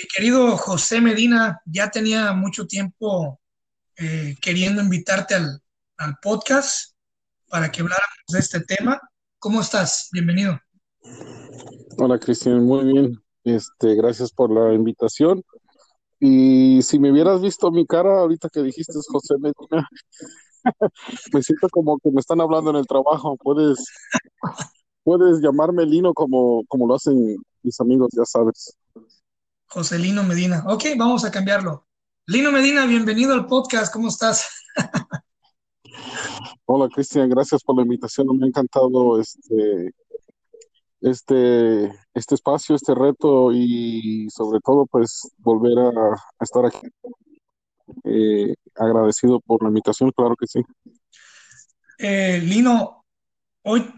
Mi querido José Medina, ya tenía mucho tiempo eh, queriendo invitarte al, podcast para que habláramos de este tema. ¿Cómo estás? Bienvenido. Hola Cristian, muy bien. Este, gracias por la invitación. Y si me hubieras visto mi cara ahorita que dijiste José Medina, me siento como que me están hablando en el trabajo. Puedes, puedes llamarme Lino como, como lo hacen mis amigos, ya sabes. José Lino Medina. Ok, vamos a cambiarlo. Lino Medina, bienvenido al podcast. ¿Cómo estás? Hola, Cristian. Gracias por la invitación. Me ha encantado este, este, este espacio, este reto y sobre todo, pues, volver a, estar aquí. Eh, agradecido por la invitación, claro que sí. Eh, Lino, hoy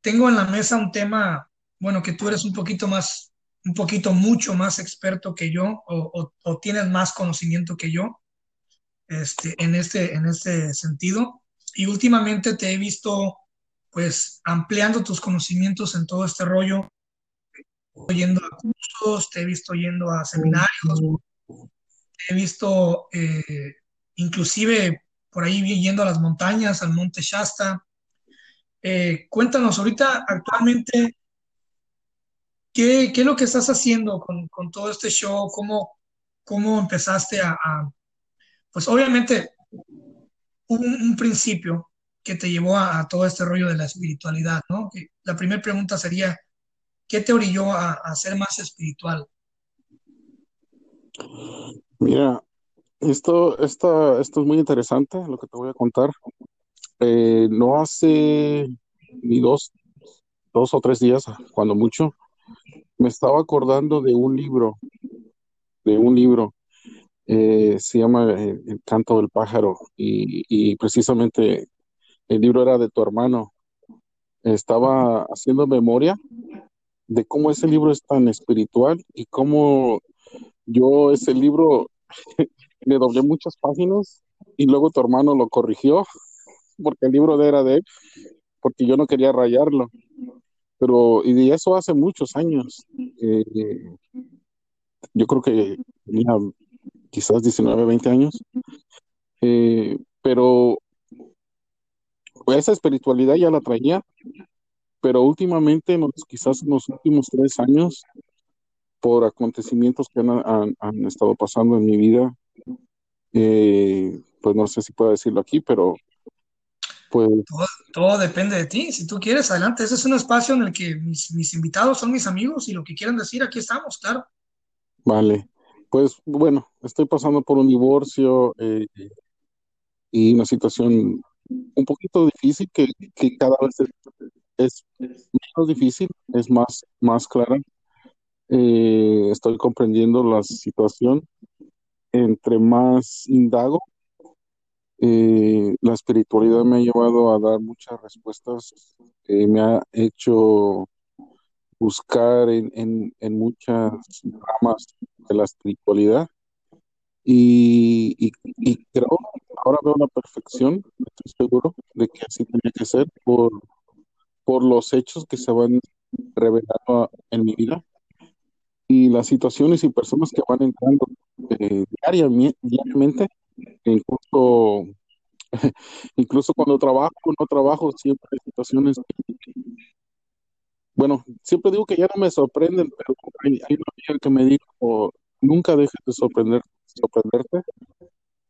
tengo en la mesa un tema, bueno, que tú eres un poquito más un poquito mucho más experto que yo o, tienes más conocimiento que yo este, en, este, en este sentido. Y últimamente te he visto pues ampliando tus conocimientos en todo este rollo, yendo a cursos, te he visto yendo a seminarios, he visto eh, inclusive por ahí yendo a las montañas, al monte Shasta. Eh, cuéntanos ahorita actualmente ¿Qué, es lo que estás haciendo con, todo este show? ¿Cómo, cómo empezaste a, pues obviamente, un, principio que te llevó a, todo este rollo de la espiritualidad, ¿no? La primera pregunta sería, ¿qué te orilló a, ser más espiritual? Mira, esto, esto, esto es muy interesante, lo que te voy a contar. Eh, no hace ni dos, dos o tres días, cuando mucho, me estaba acordando de un libro, de un libro, eh, se llama eh, El canto del pájaro y, precisamente el libro era de tu hermano. Estaba haciendo memoria de cómo ese libro es tan espiritual y cómo yo ese libro le doblé muchas páginas y luego tu hermano lo corrigió porque el libro era de él, porque yo no quería rayarlo. Pero, y eso hace muchos años. Eh, yo creo que tenía quizás 19, 20 años. Eh, pero esa espiritualidad ya la traía, pero últimamente, quizás en los últimos tres años, por acontecimientos que han, estado pasando en mi vida, eh, pues no sé si puedo decirlo aquí, pero pues, todo, depende de ti. Si tú quieres, adelante. Ese es un espacio en el que mis, invitados son mis amigos y lo que quieran decir, aquí estamos, claro. Vale. Pues bueno, estoy pasando por un divorcio eh, y una situación un poquito difícil que, cada vez es, menos difícil, es más, más clara. Eh, estoy comprendiendo la situación. Entre más indago, eh, la espiritualidad me ha llevado a dar muchas respuestas, eh, me ha hecho buscar en, muchas ramas de la espiritualidad. Y, creo, ahora veo la perfección, estoy seguro de que así tiene que ser por, por los hechos que se van revelando en mi vida y las situaciones y personas que van entrando eh, diariamente incluso, incluso cuando trabajo no trabajo, siempre hay situaciones bueno, siempre digo que ya no me sorprenden, pero hay, una amiga que me dijo, nunca dejes de sorprender, sorprenderte.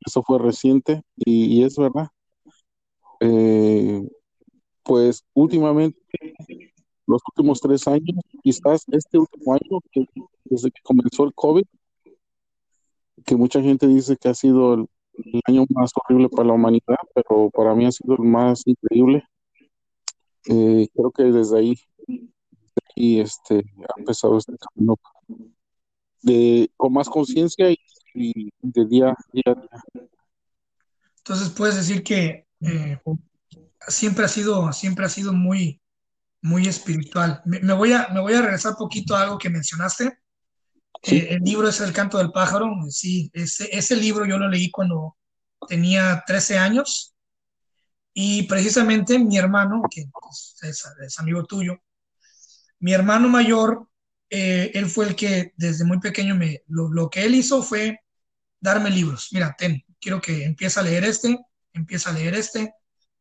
Eso fue reciente y, es verdad. Eh, pues últimamente, los últimos tres años, quizás este último año, desde que comenzó el COVID, que mucha gente dice que ha sido el, año más horrible para la humanidad, pero para mí ha sido el más increíble. Eh, creo que desde ahí, y este, ha empezado este camino de, con más conciencia y, de día, a día. Entonces puedes decir que eh, siempre ha sido, siempre ha sido muy, muy espiritual. Me, voy a, me voy a regresar poquito a algo que mencionaste. Sí, Eh, el libro es El canto del pájaro. Sí, ese, ese libro yo lo leí cuando tenía 13 años y precisamente mi hermano, que pues, es, es amigo tuyo, mi hermano mayor, eh, él fue el que desde muy pequeño me, lo, lo que él hizo fue darme libros. Mira, ten, quiero que empiece a leer este, empieza a leer este.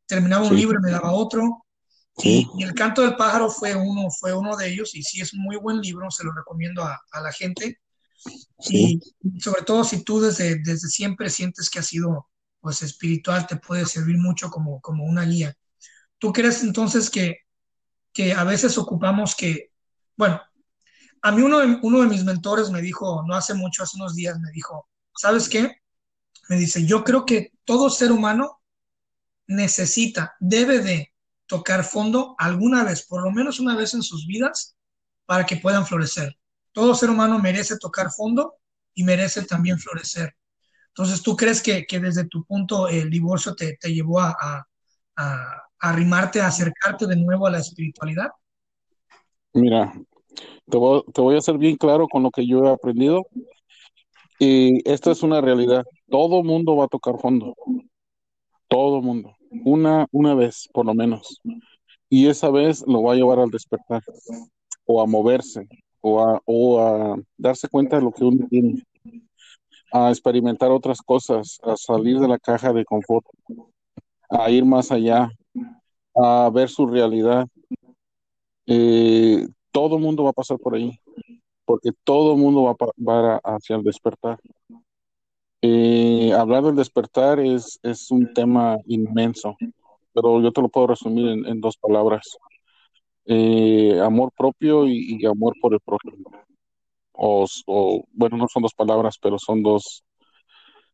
Terminaba un sí, libro y me daba otro. Sí, Y, El canto del pájaro fue uno, fue uno de ellos, y sí es un muy buen libro, se lo recomiendo a, a la gente. sí. Y sobre todo si tú desde, desde siempre sientes que has sido pues espiritual, te puede servir mucho como, como una guía. ¿Tú crees entonces que, que a veces ocupamos que, bueno, a mí uno de, uno de mis mentores me dijo, no hace mucho, hace unos días, me dijo, ¿sabes qué? Me dice, yo creo que todo ser humano necesita, debe de tocar fondo alguna vez, por lo menos una vez en sus vidas, para que puedan florecer. Todo ser humano merece tocar fondo y merece también florecer. Entonces, ¿tú crees que, que desde tu punto el divorcio te, te llevó a, a, a, arrimarte, a acercarte de nuevo a la espiritualidad? Mira, te voy, te voy a ser bien claro con lo que yo he aprendido y esto es una realidad. Todo mundo va a tocar fondo, todo mundo, una, una vez por lo menos. Y esa vez lo va a llevar al despertar o a moverse o a, o a darse cuenta de lo que uno tiene, a experimentar otras cosas, a salir de la caja de confort, a ir más allá, a ver su realidad. Eh, todo mundo va a pasar por ahí, porque todo mundo va, pa- va hacia el despertar. Eh, hablar del despertar es, es un tema inmenso, pero yo te lo puedo resumir en, en dos palabras. Eh, amor propio y, amor por el prójimo. O, o, bueno, no son dos palabras, pero son dos,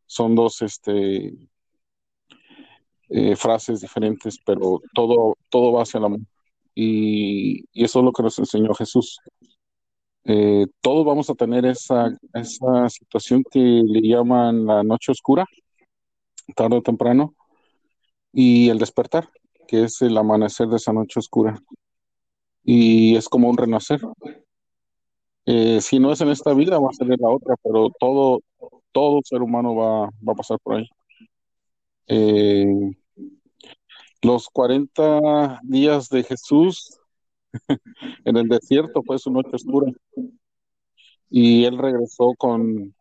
son dos este, eh, frases diferentes, pero todo, todo va hacia el amor. Y, y eso es lo que nos enseñó Jesús. Eh, todos vamos a tener esa, esa situación que le llaman la noche oscura, tarde o temprano, y el despertar, que es el amanecer de esa noche oscura. Y es como un renacer. Eh, si no es en esta vida, va a ser en la otra, pero todo, todo ser humano va, va a pasar por ahí. Eh, los 40 días de Jesús en el desierto fue su noche oscura y él regresó con,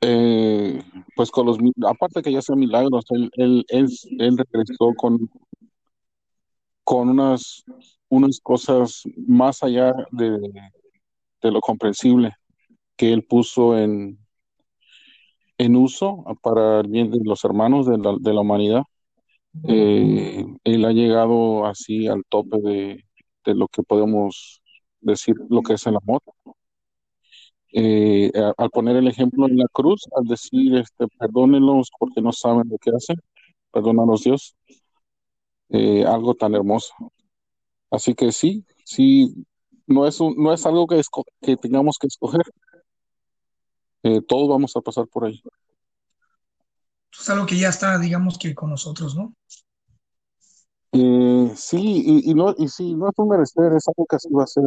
eh, pues con los, aparte que ya hacía milagros, él, él, él, él regresó con, con unas, unas cosas más allá de, de lo comprensible que él puso en, en uso para el bien de los hermanos de la, de la humanidad. Eh, él ha llegado así al tope de, lo que podemos decir lo que es el amor. Eh, al poner el ejemplo en la cruz, al decir, este, perdónenlos porque no saben lo que hacen, perdónanos Dios, eh, algo tan hermoso. Así que sí, sí, no es un, no es algo que, que tengamos que escoger, todos vamos a pasar por ahí. Es algo que ya está, digamos que con nosotros, ¿no? Eh, sí, y, y no, y sí, no es un merecer, es algo que así va a ser.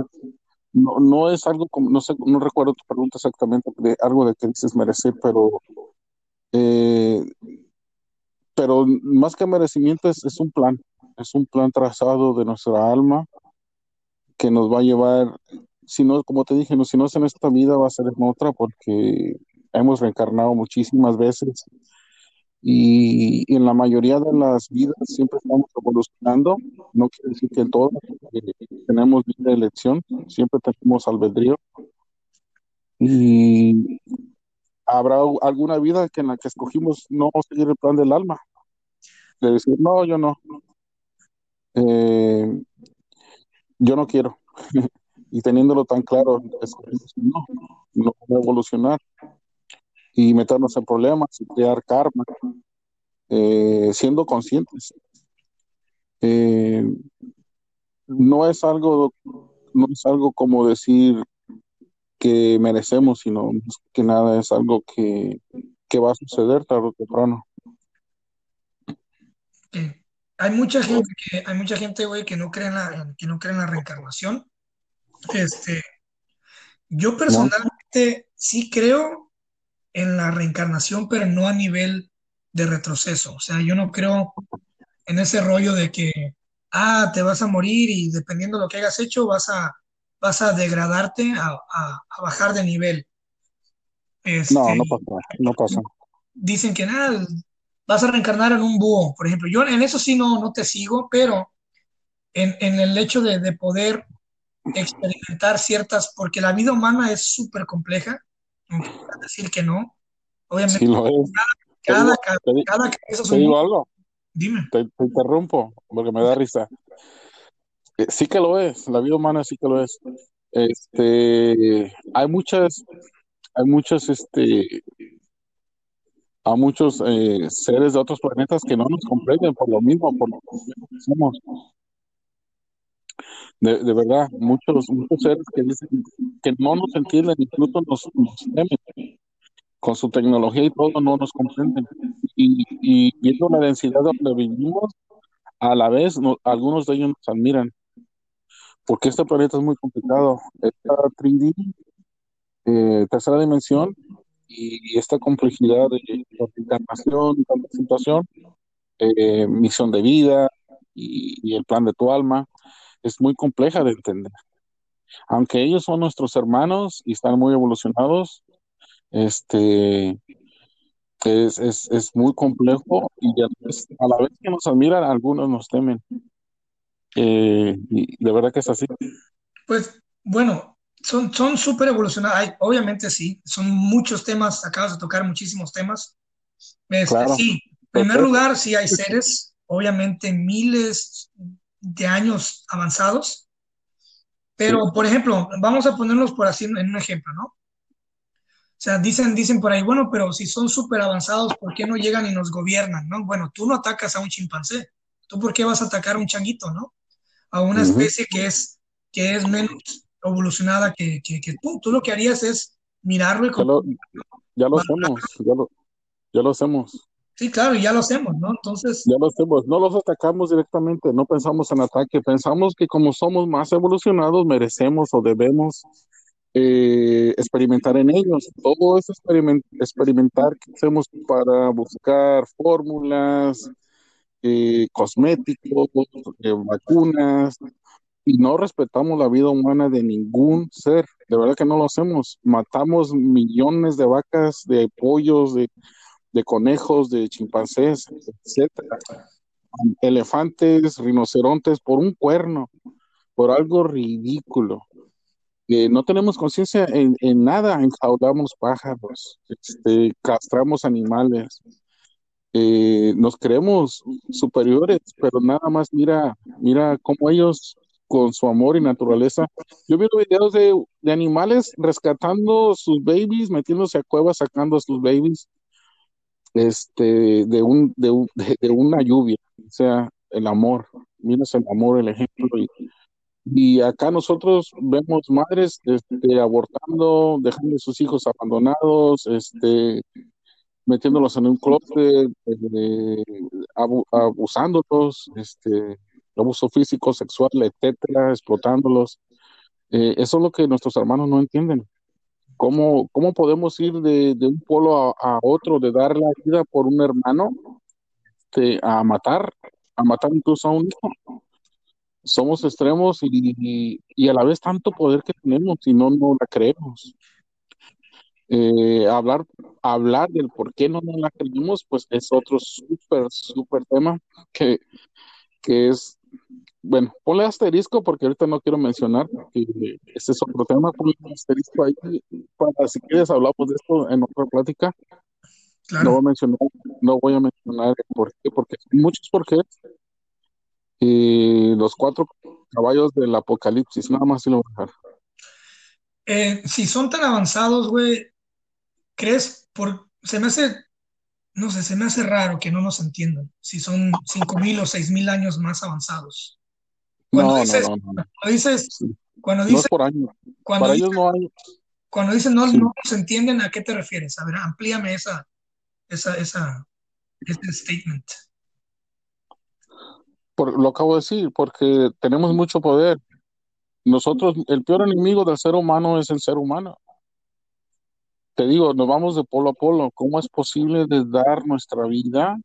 No, no es algo como, no sé, no recuerdo tu pregunta exactamente de algo de que dices merecer, pero, eh, pero más que merecimiento es, es un plan, es un plan trazado de nuestra alma que nos va a llevar, si no, como te dije, no, si no es en esta vida, va a ser en otra, porque hemos reencarnado muchísimas veces y, en la mayoría de las vidas siempre estamos evolucionando. No quiere decir que en todas tenemos libre elección, siempre tenemos albedrío y habrá alguna vida que en la que escogimos no seguir el plan del alma, de decir, no, yo no, eh, yo no quiero. Y teniéndolo tan claro, no, no evolucionar y meternos en problemas y crear karma, eh, siendo conscientes. Eh, no es algo, no es algo como decir que merecemos, sino más que nada es algo que, que va a suceder tarde o temprano. que hay mucha gente que, hay mucha gente, güey, que no cree en la, que no cree en la reencarnación. Este, yo ¿no? personalmente sí creo en la reencarnación, pero no a nivel de retroceso. O sea, yo no creo en ese rollo de que, ah, te vas a morir y dependiendo de lo que hayas hecho, vas a, vas a degradarte, a, a- a bajar de nivel. No, Este, no pasa, no pasa. dicen que nada, vas a reencarnar en un búho, por ejemplo. Yo en eso sí no, no te sigo, pero en, en el hecho de, de poder experimentar ciertas, porque la vida humana es súper compleja, decir que no, Sí obviamente lo es. Te cada, digo, ca- te, cada cabeza te digo algo, Dime. te, te interrumpo porque me da risa. Eh, Sí que lo es, la vida humana sí que lo es. Este, hay muchas, hay muchas, este, hay muchos eh, seres de otros planetas que no nos comprenden por lo mismo, por lo que somos. De, de verdad, muchos, muchos seres que dicen que no nos entienden, incluso nos, nos temen. Con su tecnología y todo no nos comprenden. Y, y viendo la densidad donde vivimos, a la vez no- algunos de ellos nos admiran, porque este planeta es muy complicado. Esta 3D, eh, tercera dimensión, y esta complejidad de reencarnación y tanta situación, eh, misión de vida y, y el plan de tu alma, es muy compleja de entender. Aunque ellos son nuestros hermanos y están muy evolucionados, este, es, es, es muy complejo y a la vez, a la vez que nos admiran, algunos nos temen. Eh, y de verdad que es así. Pues bueno, son son súper evolucionados. Obviamente sí, son muchos temas, acabas de tocar muchísimos temas. Este, Claro. sí, en primer lugar, sí hay seres, obviamente miles de años avanzados, Sí. pero por ejemplo, vamos a ponerlos por así en un ejemplo, ¿no? O sea, dicen, dicen por ahí, bueno, pero si son súper avanzados, ¿por qué no llegan y nos gobiernan, no? Bueno, tú no atacas a un chimpancé, ¿tú por qué vas a atacar a un changuito, no? A una especie que es, que es menos evolucionada que, que, que tú. Tú lo que harías es mirarlo y Ya lo, ya lo hacemos, ya lo, ya lo hacemos, sí, claro, y ya lo hacemos, ¿no? Entonces, ya lo hacemos. No los atacamos directamente, no pensamos en ataque, pensamos que como somos más evolucionados, merecemos o debemos eh, experimentar en ellos. Todo es experiment- experimentar que hacemos para buscar fórmulas, eh, cosméticos, eh, vacunas, y no respetamos la vida humana de ningún ser. De verdad que no lo hacemos. Matamos millones de vacas, de pollos, de, de conejos, de chimpancés, etcétera. Elefantes, rinocerontes, por un cuerno, por algo ridículo. Eh, no tenemos conciencia en, nada, enjaulamos pájaros, este, castramos animales, eh, nos creemos superiores, pero nada más mira, mira cómo ellos con su amor y naturaleza. Yo vi videos de, de animales rescatando sus babies, metiéndose a cuevas, sacando a sus babies, este, de un, de, un- de, una lluvia. O sea, el amor, miras el amor, el ejemplo. Y, acá nosotros vemos madres este, abortando, dejando a sus hijos abandonados, este, metiéndolos en un closet, eh, abu- abusándolos, este, abuso físico, sexual, etcétera, explotándolos. Eh, eso es lo que nuestros hermanos no entienden. ¿Cómo, cómo podemos ir de, de un polo a, otro, de dar la vida por un hermano, este, a matar, a matar incluso a un hijo? Somos extremos y, y a la vez tanto poder que tenemos y no, no la creemos. Eh, hablar, hablar del por qué no nos la creemos, pues es otro súper, súper tema que, que es, bueno, ponle asterisco porque ahorita no quiero mencionar, porque ese es otro tema, ponle asterisco ahí para si quieres hablamos de esto en otra plática. No voy claro. a mencionar, no voy a mencionar el por qué, porque hay muchos por qué. Y los cuatro caballos del apocalipsis, nada más si lo voy a dejar. Eh, si son tan avanzados, güey, ¿crees? Por, se me hace, no sé, se me hace raro que no nos entiendan. Si son cinco mil o seis mil años más avanzados. Cuando No, dices, no, cuando dices, cuando dices, es por año. cuando Para dices, ellos no hay. cuando dices no, Sí. no nos entienden, ¿a qué te refieres? A ver, amplíame esa, esa, esa, ese statement. Por, lo acabo de decir, porque tenemos mucho poder. Nosotros, el peor enemigo del ser humano es el ser humano. Te digo, nos vamos de polo a polo. ¿Cómo es posible dar nuestra vida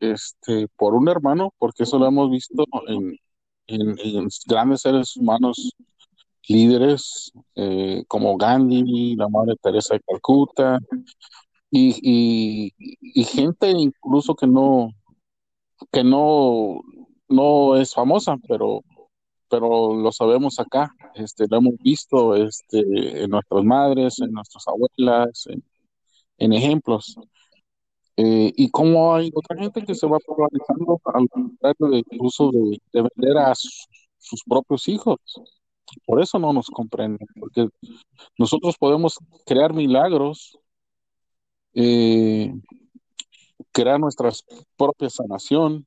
este, por un hermano? Porque eso lo hemos visto en, grandes seres humanos líderes eh, como Gandhi, la Madre Teresa de Calcuta y, y, y gente incluso que no, que no, no es famosa, pero, pero lo sabemos acá, este, lo hemos visto este, en nuestras madres, en nuestras abuelas, en, en ejemplos. Eh, y como hay otra gente que se va polarizando al contrario de incluso de, de vender a su- sus propios hijos. Por eso no nos comprenden, porque nosotros podemos crear milagros, eh, crear nuestra propia sanación,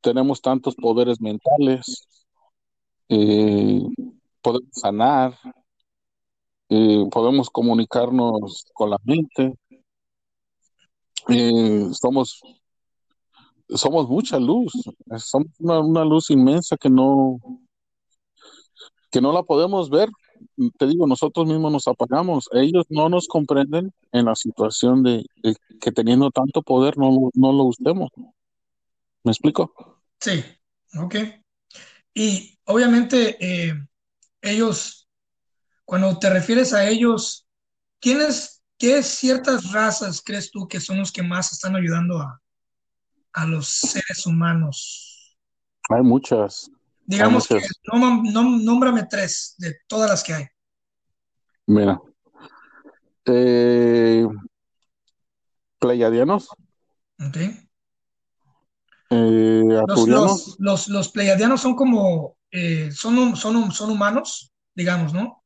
tenemos tantos poderes mentales, eh, podemos sanar, eh, podemos comunicarnos con la mente, eh, somos, somos mucha luz, somos una, luz inmensa que no, que no la podemos ver. Te digo, nosotros mismos nos apagamos. Ellos no nos comprenden en la situación de, que teniendo tanto poder no, no lo usemos. ¿Me explico? Sí, ok. Y obviamente eh, ellos, cuando te refieres a ellos, ¿quiénes, qué ciertas razas crees tú que son los que más están ayudando a, a los seres humanos? Hay muchas, hay Digamos que muchas. nom- nom- nómbrame tres de todas las que hay. Mira, eh, pleiadianos, ¿ok? Eh, Los, los, los, los pleiadianos son como, eh, son, son, son humanos, digamos, ¿no?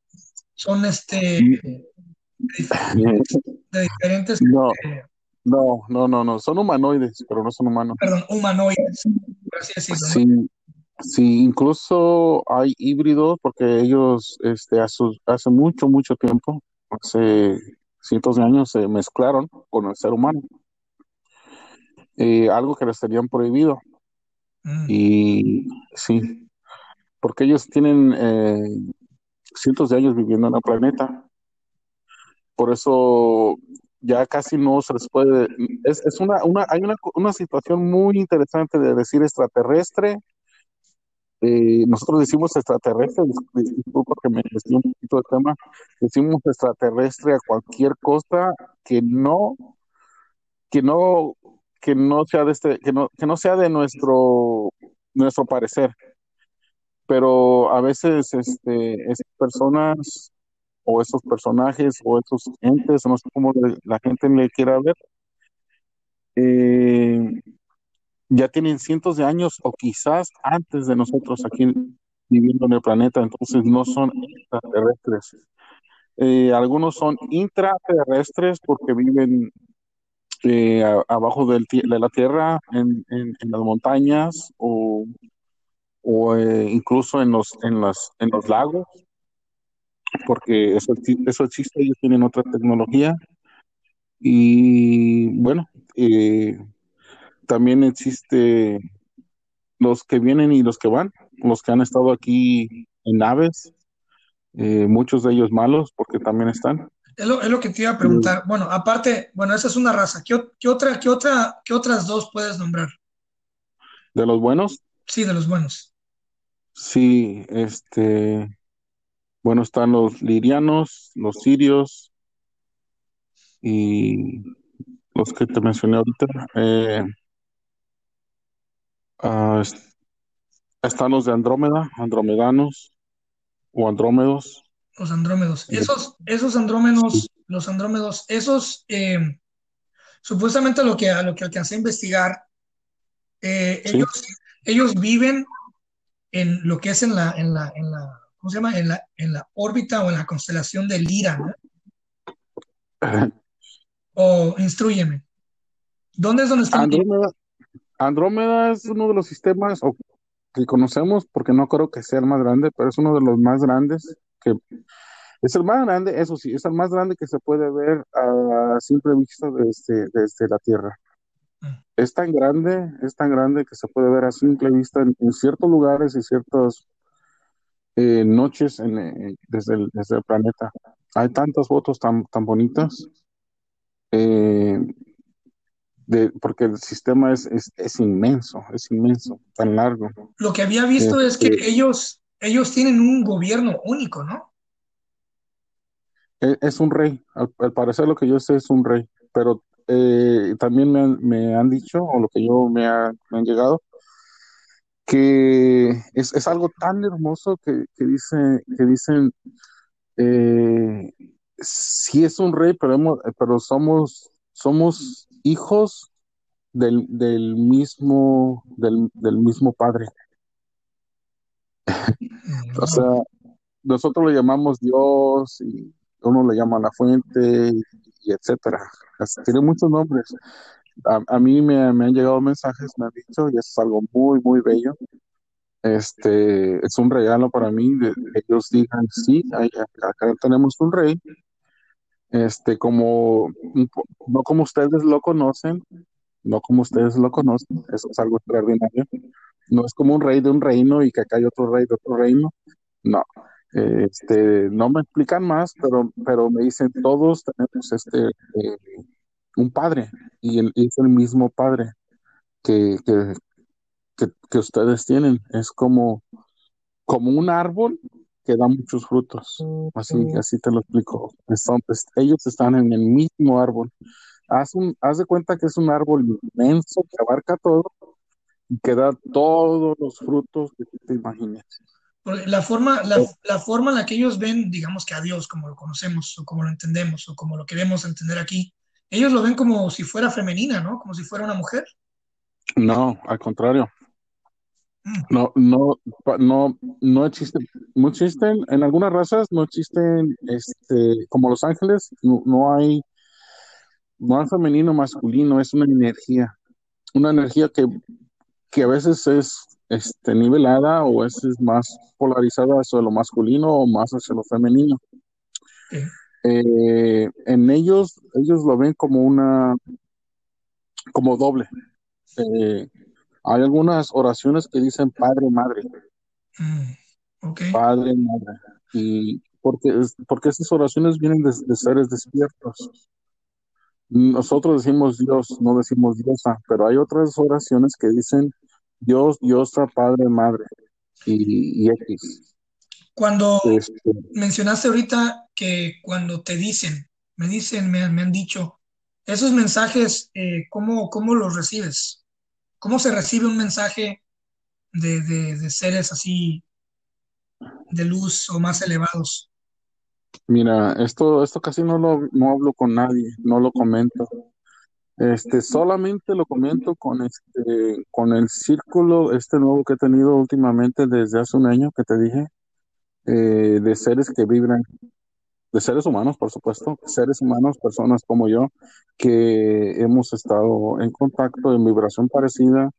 Son este, de, dif- de diferentes, no, eh, no, no, no, no, son humanoides, pero no son humanos. perdón, humanoides, por así decirlo, ¿no? Sí, sí, incluso hay híbridos porque ellos, este, hace, hace mucho, mucho tiempo, hace cientos de años, se mezclaron con el ser humano, eh, algo que les tenían prohibido. Mm. Y sí, porque ellos tienen eh, cientos de años viviendo en el planeta. Por eso ya casi no se les puede. Es, es una, una, hay una, una situación muy interesante de decir extraterrestre. Eh, nosotros decimos extraterrestre, dis- disculpa que me desvíe un poquito del tema. Decimos extraterrestre a cualquier cosa que no, que no, que no sea de este, que no, que no sea de nuestro, nuestro parecer. Pero a veces, este, esas personas o esos personajes o esos entes, no sé cómo la gente le quiera ver, eh, ya tienen cientos de años o quizás antes de nosotros aquí viviendo en el planeta, entonces no son extraterrestres. Eh, algunos son intraterrestres porque viven eh, abajo del de la tierra, en, en- las montañas o, eh, incluso en los, en las, en los lagos, porque eso, eso existe, ellos tienen otra tecnología. Y bueno, eh, también existe los que vienen y los que van, los que han estado aquí en naves, eh, muchos de ellos malos, porque también están. Es lo, es lo que te iba a preguntar. Bueno, aparte, bueno, esa es una raza. ¿Qué, otra, qué otra, qué otras dos puedes nombrar? De los buenos, Sí, de los buenos. sí, este, bueno, están los lirianos, los sirios y los que te mencioné ahorita. Eh, ah, es- están los de Andrómeda, andromedanos o andrómedos. Los andrómedos. Eh, Esos, esos sí, andrómenos, los andrómedos, esos, eh, supuestamente lo que, a lo que alcancé a investigar, eh, sí. ellos, ellos viven en lo que es en la, en la, en la, ¿cómo se llama? En la, en la órbita o en la constelación de Lira, ¿no? O instrúyeme. ¿Dónde es donde están ellos? Andrómeda, Andrómeda es uno de los sistemas, que conocemos, porque no creo que sea el más grande, pero es uno de los más grandes que es el más grande, eso sí, es el más grande que se puede ver a simple vista desde, desde la Tierra. Mm. Es tan grande, es tan grande que se puede ver a simple vista en, en ciertos lugares y ciertas eh, noches en, eh, desde, el, desde el planeta. Hay tantas fotos tan, tan bonitas, eh, de, porque el sistema es, es, es inmenso, es inmenso, tan largo. Lo que había visto es que Este, ellos, ellos tienen un gobierno único, ¿no? e- es un rey, al, parecer lo que yo sé es un rey, pero eh, también me han, me han dicho, o lo que yo me, ha- me han llegado, que es, algo tan hermoso que, que dice, que dicen, eh, sí es un rey, pero, hemos- pero somos, somos hijos del, del mismo, del mismo padre. O sea, nosotros le llamamos Dios y uno le llama la fuente y, etcétera. Tiene muchos nombres. A, a mí me, me han llegado mensajes, me han dicho, y eso es algo muy, muy bello. Este, es un regalo para mí de, que ellos digan, sí, hay- acá tenemos un rey, este, como, no como ustedes lo conocen, no como ustedes lo conocen, eso es algo extraordinario. No es como un rey de un reino y que acá hay otro rey de otro reino, no. Este, no me explican más, pero, pero me dicen, todos tenemos este, eh, un padre, y, el- es el mismo padre que, que, que, que ustedes tienen. Es como, como un árbol que da muchos frutos. Así, así te lo explico. Son- es- ellos están en el mismo árbol. Haz, un, haz de cuenta que es un árbol inmenso que abarca todo y que da todos los frutos que te imagines. La forma, la, la forma en la que ellos ven, digamos que a Dios, como lo conocemos, o como lo entendemos, o como lo queremos entender aquí, ellos lo ven como si fuera femenina, ¿no? Como si fuera una mujer. No, al contrario. Mm, No, no, no, no existen, no existen, en algunas razas no existen, este, como los ángeles, no, no hay, no hay femenino masculino, es una energía, una energía que, que a veces es, este, nivelada o a veces más polarizada hacia lo masculino o más hacia lo femenino. Eh, en ellos, ellos lo ven como una, como doble. Eh, hay algunas oraciones que dicen Padre, Madre. Mm. Padre, Madre. Y porque, porque esas oraciones vienen de, de seres despiertos. Nosotros decimos Dios, no decimos diosa, pero hay otras oraciones que dicen Dios, diosa, Padre, Madre y, y X. Cuando Este, mencionaste ahorita que cuando te dicen, me dicen, me, me han dicho, esos mensajes, eh, ¿cómo, cómo los recibes? ¿Cómo se recibe un mensaje de, de, de seres así de luz o más elevados? Mira, esto, esto casi no lo no hablo con nadie, no lo comento. Este, solamente lo comento con este, con el círculo este nuevo que he tenido últimamente desde hace un año que te dije, eh, de seres que vibran de seres humanos, por supuesto, seres humanos, personas como yo, que hemos estado en contacto, en vibración parecida,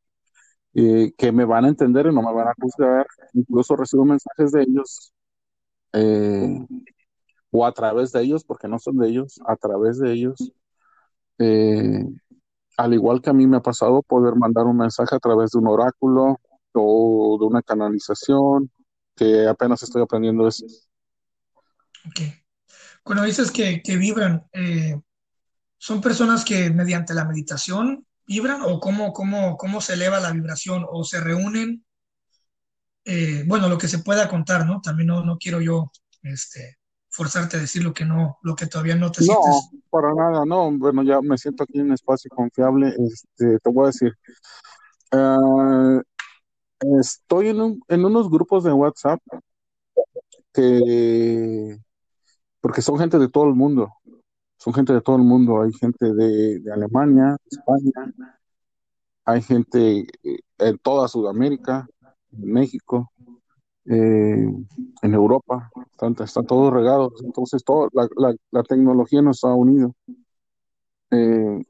que me van a entender y no me van a juzgar. Incluso recibo mensajes de ellos, eh, o a través de ellos, porque no son de ellos, a través de ellos. eh, al igual que a mí me ha pasado poder mandar un mensaje a través de un oráculo o de una canalización, que apenas estoy aprendiendo eso. Ok. Cuando dices que, que vibran, eh, ¿son personas que mediante la meditación vibran o cómo, cómo, cómo se eleva la vibración o se reúnen? Eh, bueno, lo que se pueda contar, ¿no? También no, no quiero yo este, forzarte a decir lo que no, lo que todavía no te No, sientes. para nada, no. Bueno, ya me siento aquí en un espacio confiable. Este, te voy a decir, ah, estoy en un- en unos grupos de WhatsApp que, porque son gente de todo el mundo, son gente de todo el mundo. Hay gente de, de Alemania, España, hay gente eh, en toda Sudamérica, en México, eh, en Europa, están, están todos regados. Entonces, todo, la, la, la tecnología nos ha unido. Eh,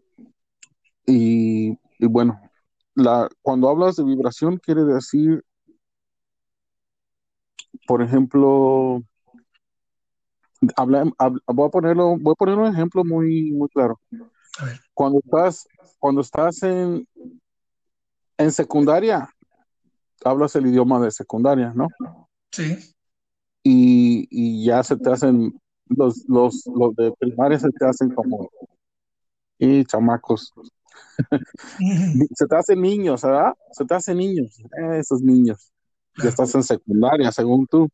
Y, y bueno, la, cuando hablas de vibración quiere decir por ejemplo, habla- voy a ponerlo, voy a poner un ejemplo muy, muy claro. Cuando estás, cuando estás en, en secundaria, hablas el idioma de secundaria, ¿no? sí. Y, y ya se te hacen, los, los, los de primaria se te hacen como, y chamacos, se te hacen niños, ¿verdad? Se te hacen niños, eh, esos niños. Ya estás en secundaria, según tú.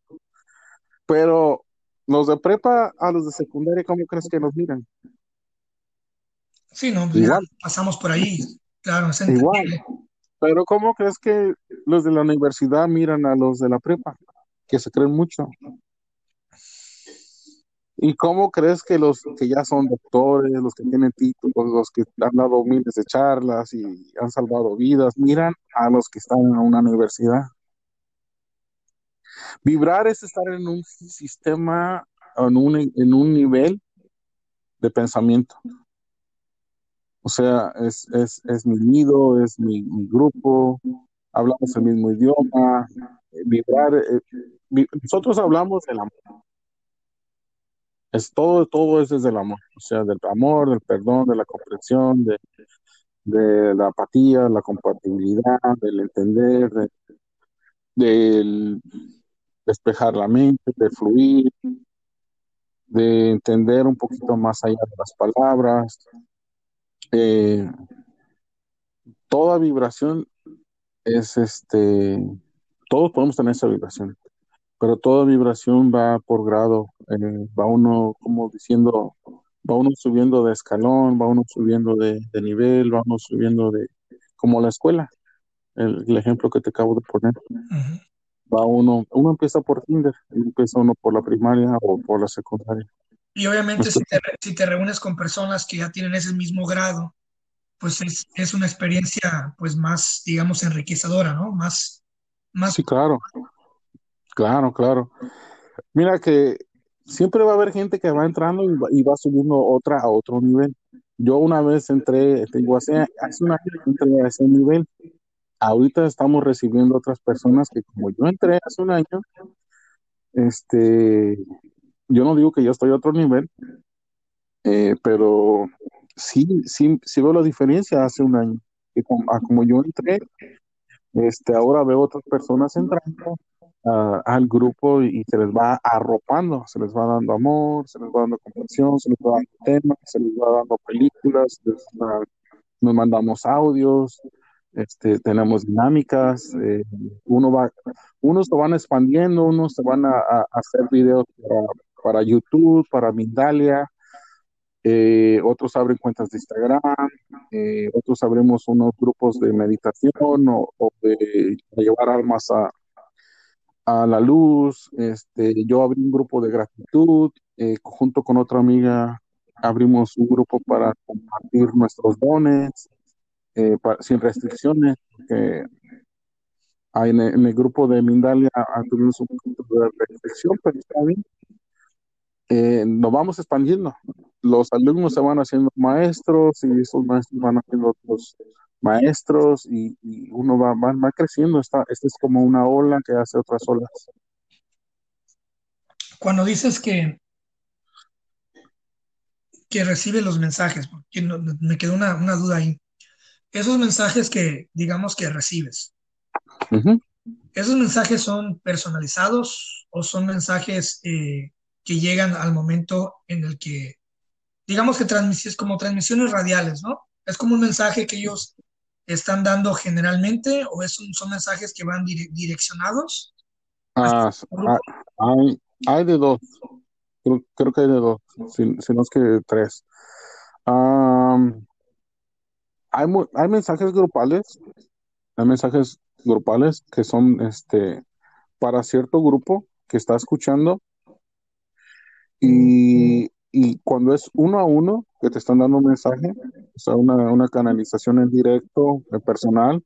Pero los de prepa a los de secundaria, ¿cómo crees que nos miran? Sí, no, pues ya Igual, pasamos por ahí. Claro, es igual. Pero ¿cómo crees que los de la universidad miran a los de la prepa? Que se creen mucho. ¿Y cómo crees que los que ya son doctores, los que tienen títulos, los que han dado miles de charlas y han salvado vidas, miran a los que están en una universidad? Vibrar es estar en un sistema, en un, en un nivel de pensamiento. O sea, es, es, es mi nido, es mi, mi grupo, hablamos el mismo idioma. eh, Vibrar, eh, nosotros hablamos del amor. Es todo, todo es desde el amor. O sea, del amor, del perdón, de la comprensión, de, de la apatía, la compatibilidad, del entender, de, del despejar la mente, de fluir, de entender un poquito más allá de las palabras. Eh, toda vibración es este, todos podemos tener esa vibración, pero toda vibración va por grado, eh, va uno como diciendo, va uno subiendo de escalón, va uno subiendo de, de nivel, va uno subiendo de, como la escuela, el, el ejemplo que te acabo de poner, va uno, uno empieza por kinder, y empieza uno por la primaria o por la secundaria. Y obviamente si te, si te reúnes con personas que ya tienen ese mismo grado, pues es, es una experiencia pues más, digamos, enriquecedora, ¿no? Más, más, Sí, claro, claro, claro. Mira que siempre va a haber gente que va entrando y va, y va subiendo otra a otro nivel. Yo una vez entré, te digo, hace, hace un año entré a ese nivel. Ahorita estamos recibiendo otras personas que como yo entré hace un año, este, yo no digo que yo estoy a otro nivel, eh, pero sí, sí, sí veo la diferencia hace un año. Que como, a como yo entré, este, ahora veo otras personas entrando ah, al grupo y, se les va arropando, se les va dando amor, se les va dando comprensión, se les va dando temas, se les va dando películas, les va- nos mandamos audios, este, tenemos dinámicas, eh, uno va, unos se van expandiendo, unos se van a- a hacer videos para, para YouTube, para Mindalia, eh, otros abren cuentas de Instagram, eh, otros abrimos unos grupos de meditación o, de, llevar almas a, a la luz. Este, yo abrí un grupo de gratitud, eh, junto con otra amiga abrimos un grupo para compartir nuestros dones sin restricciones. porque en, el, en el grupo de Mindalia ah, tuvimos un poquito de restricción, pero está bien. Eh, nos vamos expandiendo. Los alumnos se van haciendo maestros y esos maestros van haciendo otros maestros y, y uno va, va, va creciendo. Esta, esta es como una ola que hace otras olas. cuando dices que, que recibe los mensajes, porque no- me quedó una, una duda ahí. Esos mensajes que, digamos, que recibes. ¿esos mensajes son personalizados o son mensajes eh, que llegan al momento en el que, digamos que transmisiones como transmisiones radiales, ¿no? Es como un mensaje que ellos están dando generalmente o es un- son mensajes que van dire- direccionados Ah, ah, hay, hay de dos. Creo, creo que hay de dos, si, si no es que tres. Hay, hay mensajes grupales, hay mensajes grupales que son este, para cierto grupo que está escuchando y, cuando es uno a uno que te están dando un mensaje, o sea, una, una canalización en directo, en personal,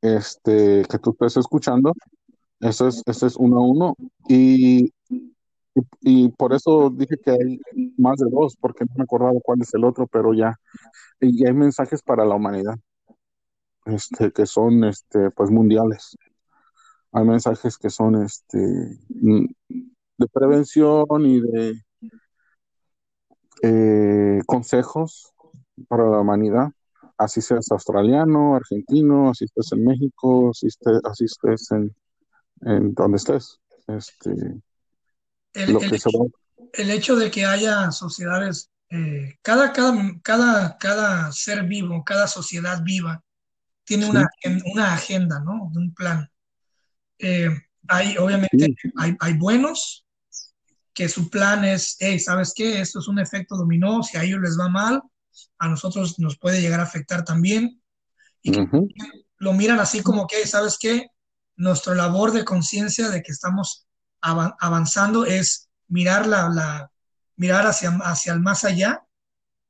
este, que tú estés escuchando, eso es, eso es uno a uno. Y, y, y por eso dije que hay más de dos, porque no me acordaba cuál es el otro, pero ya. Y hay mensajes para la humanidad, este, que son este, pues mundiales. hay mensajes que son este de prevención y de eh, consejos para la humanidad. Así seas australiano, argentino, así estés en México, así estés, así estés en, en donde estés. Este, El, lo el que se hecho, va. el hecho de que haya sociedades, eh, cada, cada, cada, cada ser vivo, cada sociedad viva, tiene una, Sí, una agenda, ¿no? Un plan. Eh, hay, obviamente, sí, hay, hay buenos que su plan es, hey, ¿sabes qué? Esto es un efecto dominó, si a ellos les va mal, a nosotros nos puede llegar a afectar también, y lo miran así como que, ¿sabes qué? Nuestra labor de conciencia de que estamos ava- avanzando es mirar, la, la- mirar hacia, hacia el más allá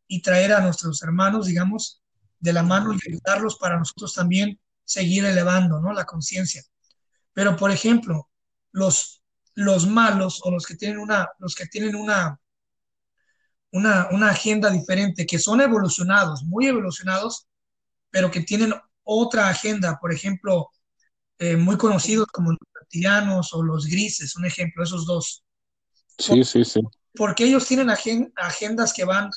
y traer a nuestros hermanos, digamos, de la mano y ayudarlos para nosotros también seguir elevando, ¿no? La conciencia. Pero, por ejemplo, los, los malos o los que tienen una, los que tienen una, una, una agenda diferente, que son evolucionados, muy evolucionados, pero que tienen otra agenda, por ejemplo, eh, muy conocidos como los reptilianos o los grises, un ejemplo, esos dos. ¿Por, sí, sí, sí. porque ellos tienen agen- agendas que van,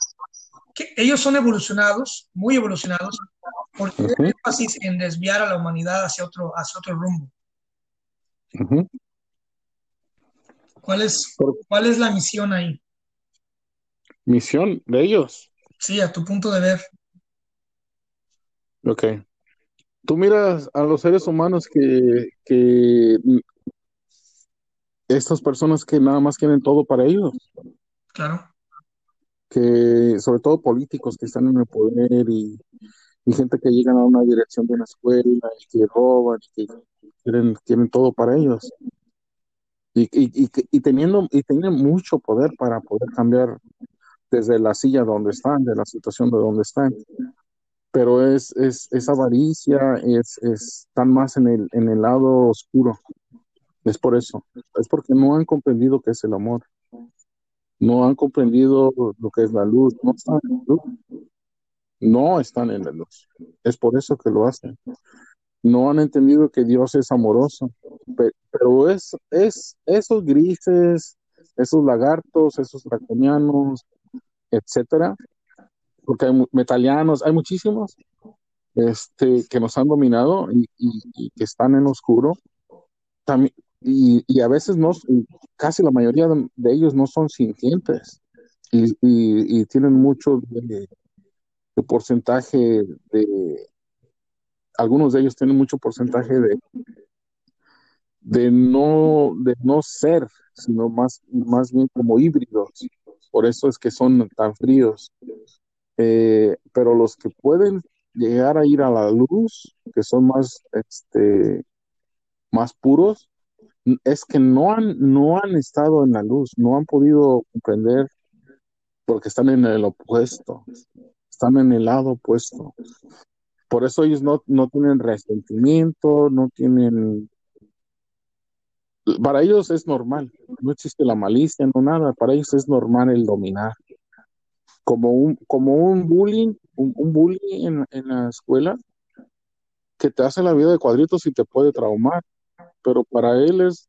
que ellos son evolucionados, muy evolucionados, porque tienen ujú, énfasis en desviar a la humanidad hacia otro, hacia otro rumbo. ¿Cuál es, Por cuál es la misión ahí? misión de ellos. Sí, a tu punto de ver, Ok. Tú miras a los seres humanos que, que estas personas que nada más quieren todo para ellos, claro. que sobre todo políticos que están en el poder y, y gente que llegan a una dirección de una escuela y que roban y que quieren, quieren todo para ellos. Y, y, y, teniendo, y tienen mucho poder para poder cambiar desde la silla donde están, de la situación de donde están. Pero es, es, es avaricia, es, es, están más en el, en el lado oscuro. Es por eso. Es porque no han comprendido qué es el amor. No han comprendido lo que es la luz. No están en la luz. No están en la luz. Es por eso que lo hacen. No han entendido que Dios es amoroso. Pe- Pero es, es esos grises, esos lagartos, esos draconianos, etcétera, porque hay metalianos, hay muchísimos este, que nos han dominado y, que están en oscuro. También, y, y a veces no, casi la mayoría de, ellos no son sintientes y, tienen mucho de porcentaje de, algunos de ellos tienen mucho porcentaje de, de no, de no ser, sino más, más bien como híbridos. Por eso es que son tan fríos. Eh, pero los que pueden llegar a ir a la luz, que son más, este, más puros, es que no han, no han estado en la luz, no han podido comprender porque están en el opuesto, están en el lado opuesto. Por eso ellos no, no tienen resentimiento, no tienen... Para ellos es normal, no existe la malicia, no nada, para ellos es normal el dominar. Como un, como un bullying, un, un bully en, en la escuela que te hace la vida de cuadritos y te puede traumar, pero para él es,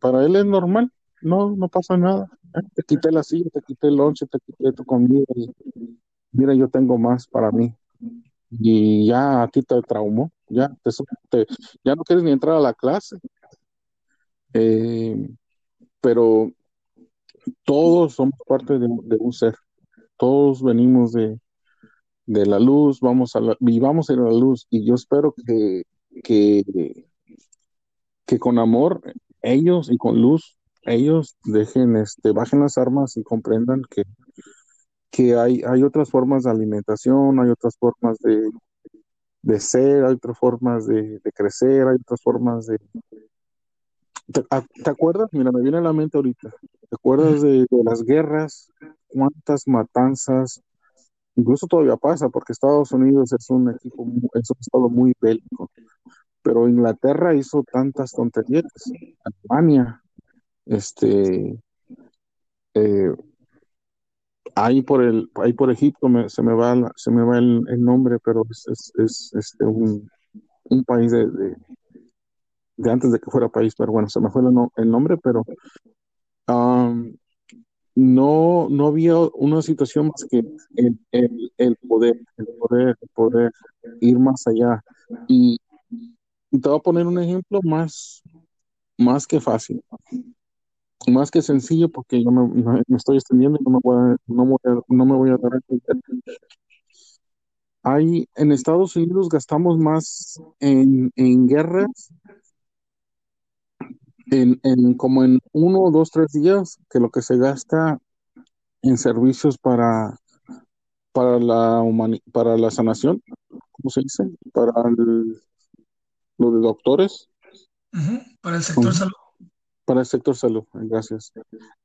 para él es normal, no, no pasa nada. Te quité la silla, te quité el lonche, te quité tu comida y mira, yo tengo más para mí. Y ya a ti te traumó, ya, te, te- ya no quieres ni entrar a la clase. Eh, pero todos somos parte de, un ser, todos venimos de, de la luz, vamos a la, y vamos la luz. Y yo espero que, que, que con amor ellos y con luz ellos dejen, este, bajen las armas y comprendan que, que hay, hay otras formas de alimentación, hay otras formas de, de ser, hay otras formas de, crecer, hay otras formas de... ¿Te, acuerdas? Mira, me viene a la mente ahorita. ¿Te acuerdas de, las guerras? ¿Cuántas matanzas? Incluso todavía pasa, porque Estados Unidos es un equipo, es un estado muy bélico. Pero Inglaterra hizo tantas tonterías. Alemania, este, eh, ahí por el, ahí por Egipto me- se me va, se me va el, el nombre, pero es, es, es, este, un, un país de, de- de antes de que fuera país, pero bueno, se me fue el, el nombre, pero am, no, no había una situación más que el, el, el poder, el poder, el poder ir más allá. Y, y te voy a poner un ejemplo más, más que fácil, más que sencillo, porque yo me, me- me estoy extendiendo y no me voy a, no voy a, no me voy a dar a entender. Hay, en Estados Unidos gastamos más en, en guerras, en, en como en uno, dos, tres días, que lo que se gasta en servicios para, para la humani- para la sanación, ¿cómo se dice? Para el- lo de doctores, Para el sector salud. Para el sector salud, gracias,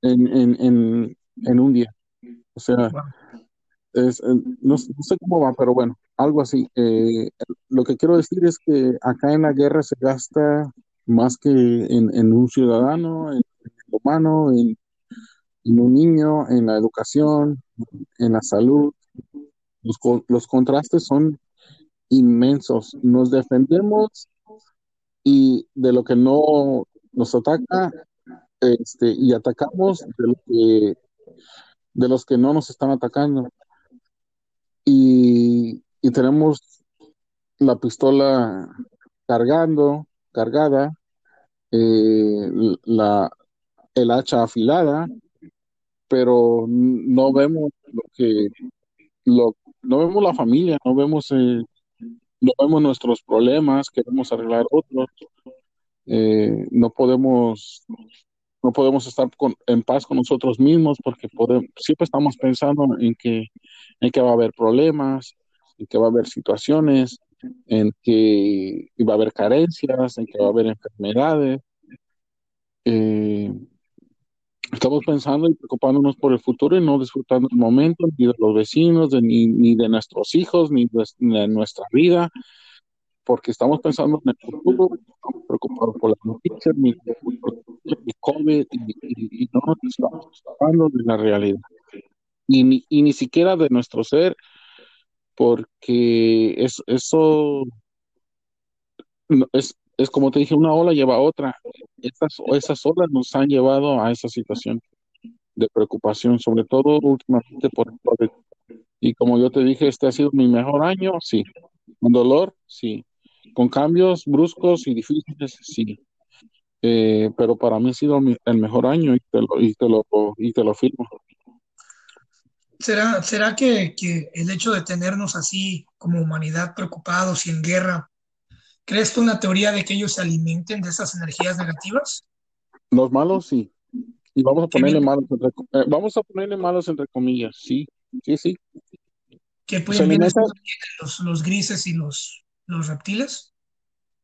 en, en, en, en un día. O sea, es, eh, no, no sé cómo va, pero bueno, algo así. Eh, lo que quiero decir es que acá en la guerra se gasta más que en, un ciudadano, en, en el humano, en, en un niño, en la educación, en la salud. Los, los contrastes son inmensos. Nos defendemos y de lo que no nos ataca, este, y atacamos de lo que, de los que no nos están atacando. Y, y tenemos la pistola cargando, cargada, eh, la, el hacha afilada, pero no vemos lo que, lo, no vemos la familia, no vemos, eh, no vemos nuestros problemas, queremos arreglar otros, eh, no podemos no podemos estar con- en paz con nosotros mismos porque siempre estamos pensando en que, en que va a haber problemas, en que va a haber situaciones, en que va a haber carencias, en que va a haber enfermedades. Eh, estamos pensando y preocupándonos por el futuro y no disfrutando el momento, ni de los vecinos, ni, ni de nuestros hijos, ni de nuestra vida, porque estamos pensando en el futuro, estamos preocupados por las noticias, ni COVID, y, y- no nos estamos ocupando de la realidad. Y ni, y ni siquiera de nuestro ser, porque es, eso es, es como te dije, una ola lleva a otra. Esas, esas olas nos han llevado a esa situación de preocupación, sobre todo últimamente por el COVID. Y como yo te dije, este ha sido mi mejor año, sí. Con dolor, sí. Con cambios bruscos y difíciles, sí. Eh, pero para mí ha sido mi- el mejor año y te lo, y te lo, y te lo firmo. ¿Será, será que, que el hecho de tenernos así como humanidad preocupados y en guerra, ¿crees tú una teoría de que ellos se alimenten de esas energías negativas? Los malos, sí. Y vamos a ponerle malos entre, eh, vamos a ponerle malos entre comillas, sí. Sí, sí. que pueden los, los grises y los, los reptiles?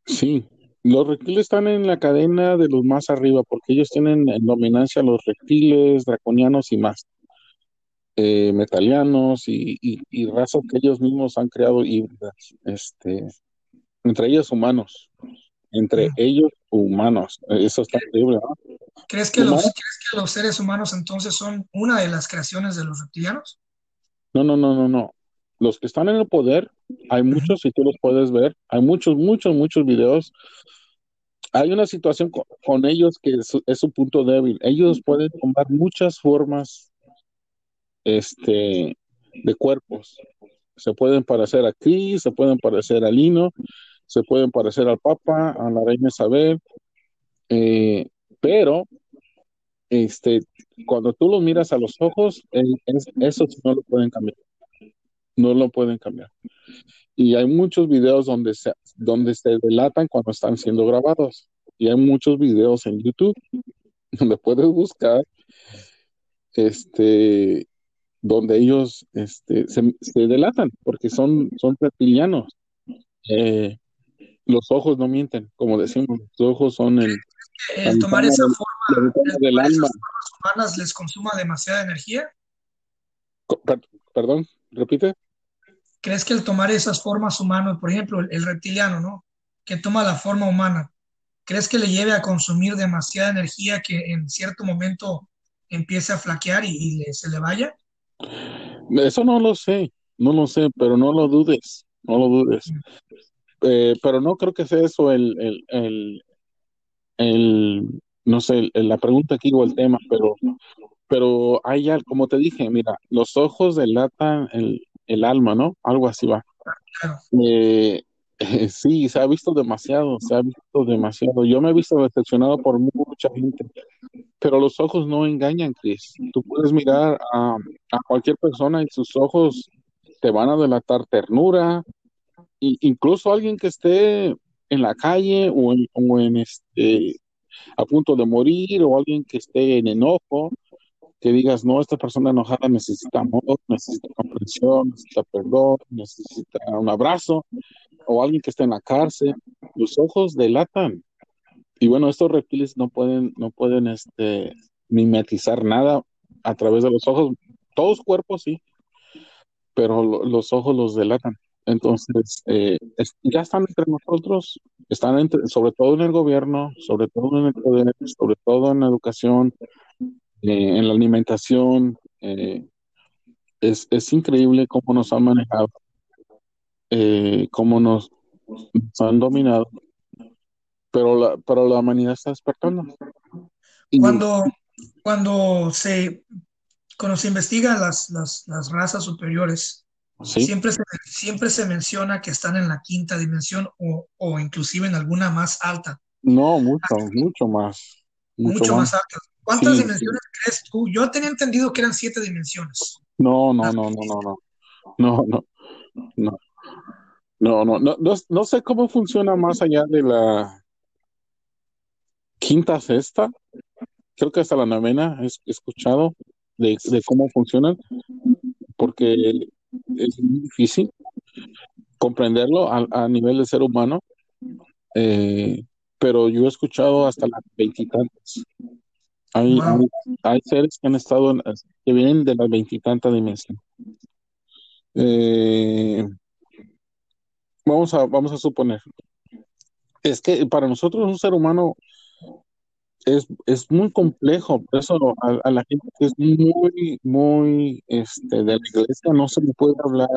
sí. Los reptiles están en la cadena de los más arriba porque ellos tienen en dominancia los reptiles, draconianos y más. eh, metalianos y, y, y razas que ellos mismos han creado híbridas, este, entre ellos humanos, entre Mm. ellos humanos. Eso está increíble, ¿no? ¿Crees que, los, ¿Crees que los seres humanos entonces son una de las creaciones de los reptilianos? No, no, no, no, no. Los que están en el poder, hay muchos y tú los puedes ver. Hay muchos, muchos, muchos videos. Hay una situación co- con, ellos que es, es su punto débil. Ellos pueden tomar muchas formas, este, de cuerpos. Se pueden parecer a Cris, se pueden parecer a Lino, se pueden parecer al Papa, a la Reina Isabel, eh, pero este, cuando tú los miras a los ojos, eh, es- eso no lo pueden cambiar. No lo pueden cambiar. Y hay muchos videos donde se, donde se delatan cuando están siendo grabados. Y hay muchos videos en YouTube donde puedes buscar este, donde ellos este, se, se delatan porque son, son reptilianos. Eh, los ojos no mienten, como decimos, los ojos son el, El tomar esa del, forma, la ventana el del tomar alma. esas formas humanas les consuma demasiada energía. Per- perdón, repite. ¿Crees que el tomar esas formas humanas, por ejemplo, el, el reptiliano, ¿no? Que toma la forma humana, ¿crees que le lleve a consumir demasiada energía que en cierto momento empiece a flaquear y, y le- se le vaya? Eso no lo sé, no lo sé, pero no lo dudes, no lo dudes. Eh, pero no creo que sea eso el, el, el, el, no sé, la pregunta aquí o el tema, pero, pero hay algo, como te dije, mira, los ojos delatan el, el alma, ¿no? Algo así va. Eh, sí, se ha visto demasiado, se ha visto demasiado. Yo me he visto decepcionado por mucha gente, pero los ojos no engañan, Chris. Tú puedes mirar a, cualquier persona y sus ojos te van a delatar ternura, incluso alguien que esté en la calle o en, o en este a punto de morir o alguien que esté en enojo, que digas, no, esta persona enojada necesita amor, necesita comprensión, necesita perdón, necesita un abrazo, o alguien que esté en la cárcel, los ojos delatan. Y bueno, estos reptiles no pueden, no pueden este, mimetizar nada a través de los ojos. Todos cuerpos sí, pero los ojos los delatan. Entonces, eh, ya están entre nosotros, están entre, sobre todo en el gobierno, sobre todo en el sobre todo en la educación, eh, en la alimentación. Eh, es, es, increíble cómo nos han manejado, cómo nos, han dominado, pero la, pero la humanidad está despertando. cuando, cuando, se, cuando se investigan las, las, las razas superiores, Siempre, se, siempre se menciona que están en la quinta dimensión o, o inclusive en alguna más alta. No, mucho, mucho más. Mucho, más. alta. ¿Cuántas dimensiones crees tú? Yo tenía entendido que eran siete dimensiones. No, no, no, no, no, no. No, no. No. No, no, no, no, no sé cómo funciona más allá de la quinta sexta. Creo que hasta la novena he escuchado de, de cómo funcionan, porque es muy difícil comprenderlo a, nivel de ser humano, eh, pero yo he escuchado hasta las veintitantas. Hay, hay, seres que han estado, que vienen de las veintitantas dimensiones. Eh, vamos, a, vamos a suponer, es que para nosotros un ser humano es, es muy complejo, por eso a, la gente que es muy, muy este, de la iglesia no se le puede hablar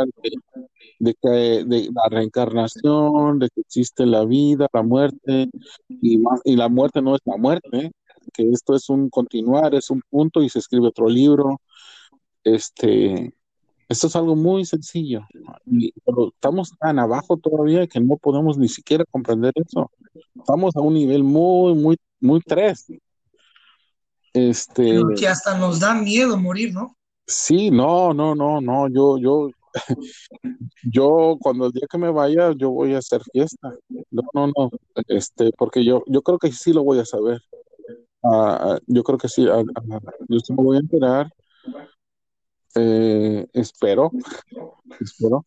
de, que, de la reencarnación, de que existe la vida, la muerte, y, más, y la muerte no es la muerte, que esto es un continuar, es un punto y se escribe otro libro. Este, esto es algo muy sencillo, pero estamos tan abajo todavía que no podemos ni siquiera comprender eso. Estamos a un nivel muy, muy muy tres. Este. que hasta nos da miedo morir, ¿no? Sí, no, no, no, no. Yo, yo, yo cuando el día que me vaya, yo voy a hacer fiesta. No, no, no. Este, porque yo, yo creo que sí lo voy a saber. Uh, yo creo que sí. Uh, yo sí me voy a enterar. Eh, espero, espero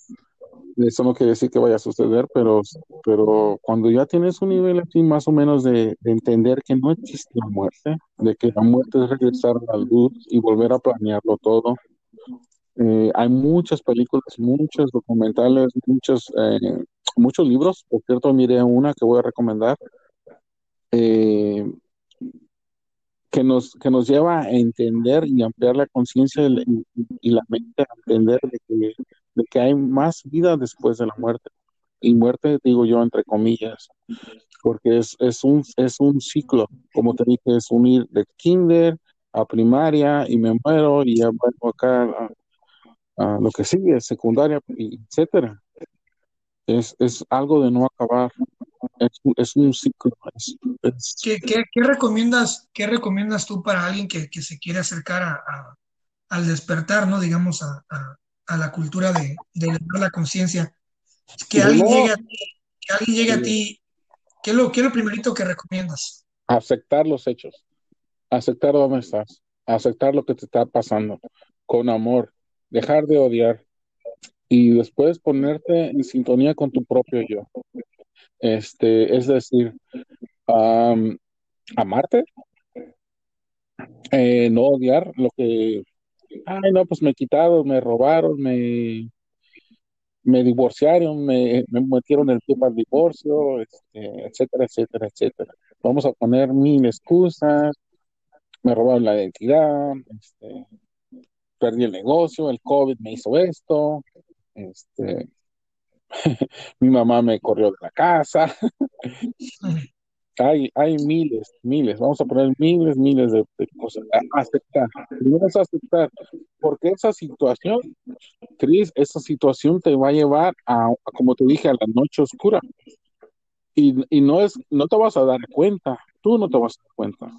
eso no quiere decir que vaya a suceder, pero, pero cuando ya tienes un nivel así más o menos de, entender que no existe la muerte, de que la muerte es regresar a la luz y volver a planearlo todo, eh, hay muchas películas, muchos documentales, muchos, eh, muchos libros, por cierto, miré una que voy a recomendar, eh, que nos, que nos lleva a entender y ampliar la conciencia y, la mente a entender de que de que hay más vida después de la muerte. Y muerte, digo yo, entre comillas, porque es, es, un, es un ciclo, como te dije, es unir de kinder a primaria y me muero y ya vuelvo acá a, lo que sigue, secundaria, etcétera. Es, es algo de no acabar. Es, es un ciclo. ¿Qué, qué, qué, recomiendas, ¿Qué recomiendas tú para alguien que, que se quiere acercar a, al despertar, ¿no? Digamos, a, a la cultura de, de la conciencia. Que alguien llegue a ti, que alguien llegue a ti, ¿qué es, lo, ¿qué es lo primerito que recomiendas? Aceptar los hechos, aceptar dónde estás, aceptar lo que te está pasando, con amor, dejar de odiar y después ponerte en sintonía con tu propio yo. Este, es decir, amarte, eh, no odiar lo que ay, no, pues me quitaron, me robaron, me, me divorciaron, me, metieron el pie al divorcio, este, etcétera, etcétera, etcétera. Vamos a poner mil excusas, me robaron la identidad, este, perdí el negocio, el COVID me hizo esto, este, mi mamá me corrió de la casa. Hay, hay miles, miles, vamos a poner miles, miles de, de cosas. A- aceptar, primero es aceptar, porque esa situación, Cris, esa situación te va a llevar a, a, como te dije, a la noche oscura. Y, y no es, no te vas a dar cuenta, tú no te vas a dar cuenta.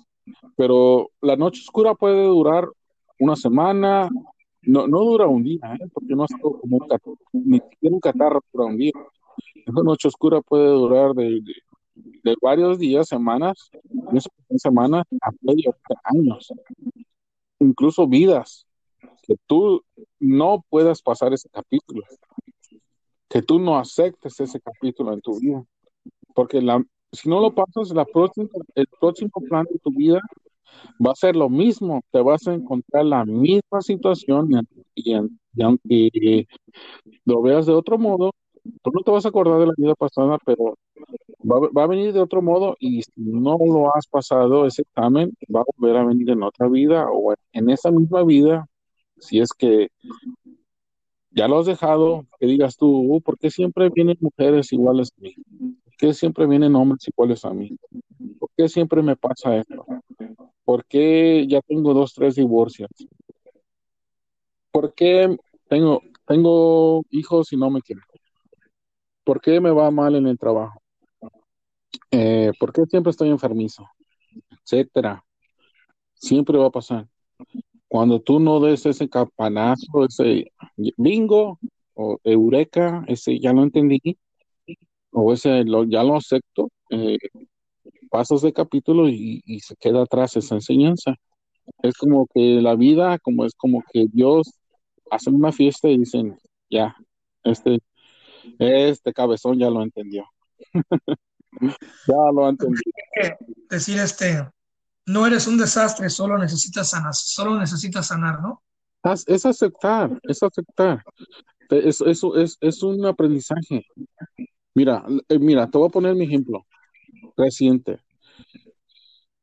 Pero la noche oscura puede durar una semana, no, no dura un día, ¿eh? porque no es como un catarro, ni siquiera un catarro dura un día. Esa noche oscura puede durar de, de, de varios días, semanas, semanas a medio años, incluso vidas, que tú no puedas pasar ese capítulo, que tú no aceptes ese capítulo en tu vida, porque la, si no lo pasas, la próxima, el próximo plan de tu vida va a ser lo mismo, te vas a encontrar la misma situación y, aunque lo veas de otro modo, tú no te vas a acordar de la vida pasada, pero va, va, a venir de otro modo y si no lo has pasado ese examen, va a volver a venir en otra vida o en esa misma vida, si es que ya lo has dejado, que digas tú, uh, ¿por qué siempre vienen mujeres iguales a mí? ¿Por qué siempre vienen hombres iguales a mí? ¿Por qué siempre me pasa esto? ¿Por qué ya tengo dos, tres divorcios? ¿Por qué tengo, tengo hijos y no me quieren? ¿Por qué me va mal en el trabajo? Eh, ¿Por qué siempre estoy enfermizo? Etcétera. Siempre va a pasar. Cuando tú no des ese campanazo, ese bingo o eureka, ese ya lo entendí, o ese lo, ya lo acepto, eh, pasas de capítulo y, y, se queda atrás esa enseñanza. Es como que la vida, como es como que Dios hace una fiesta y dicen, ya, este, este cabezón ya lo entendió. ya lo entendió. Decir este, no eres un desastre, solo necesitas sanar, solo necesitas sanar, ¿no? Es aceptar, es aceptar. Es, eso es, es un aprendizaje. Mira, eh, mira, te voy a poner mi ejemplo reciente.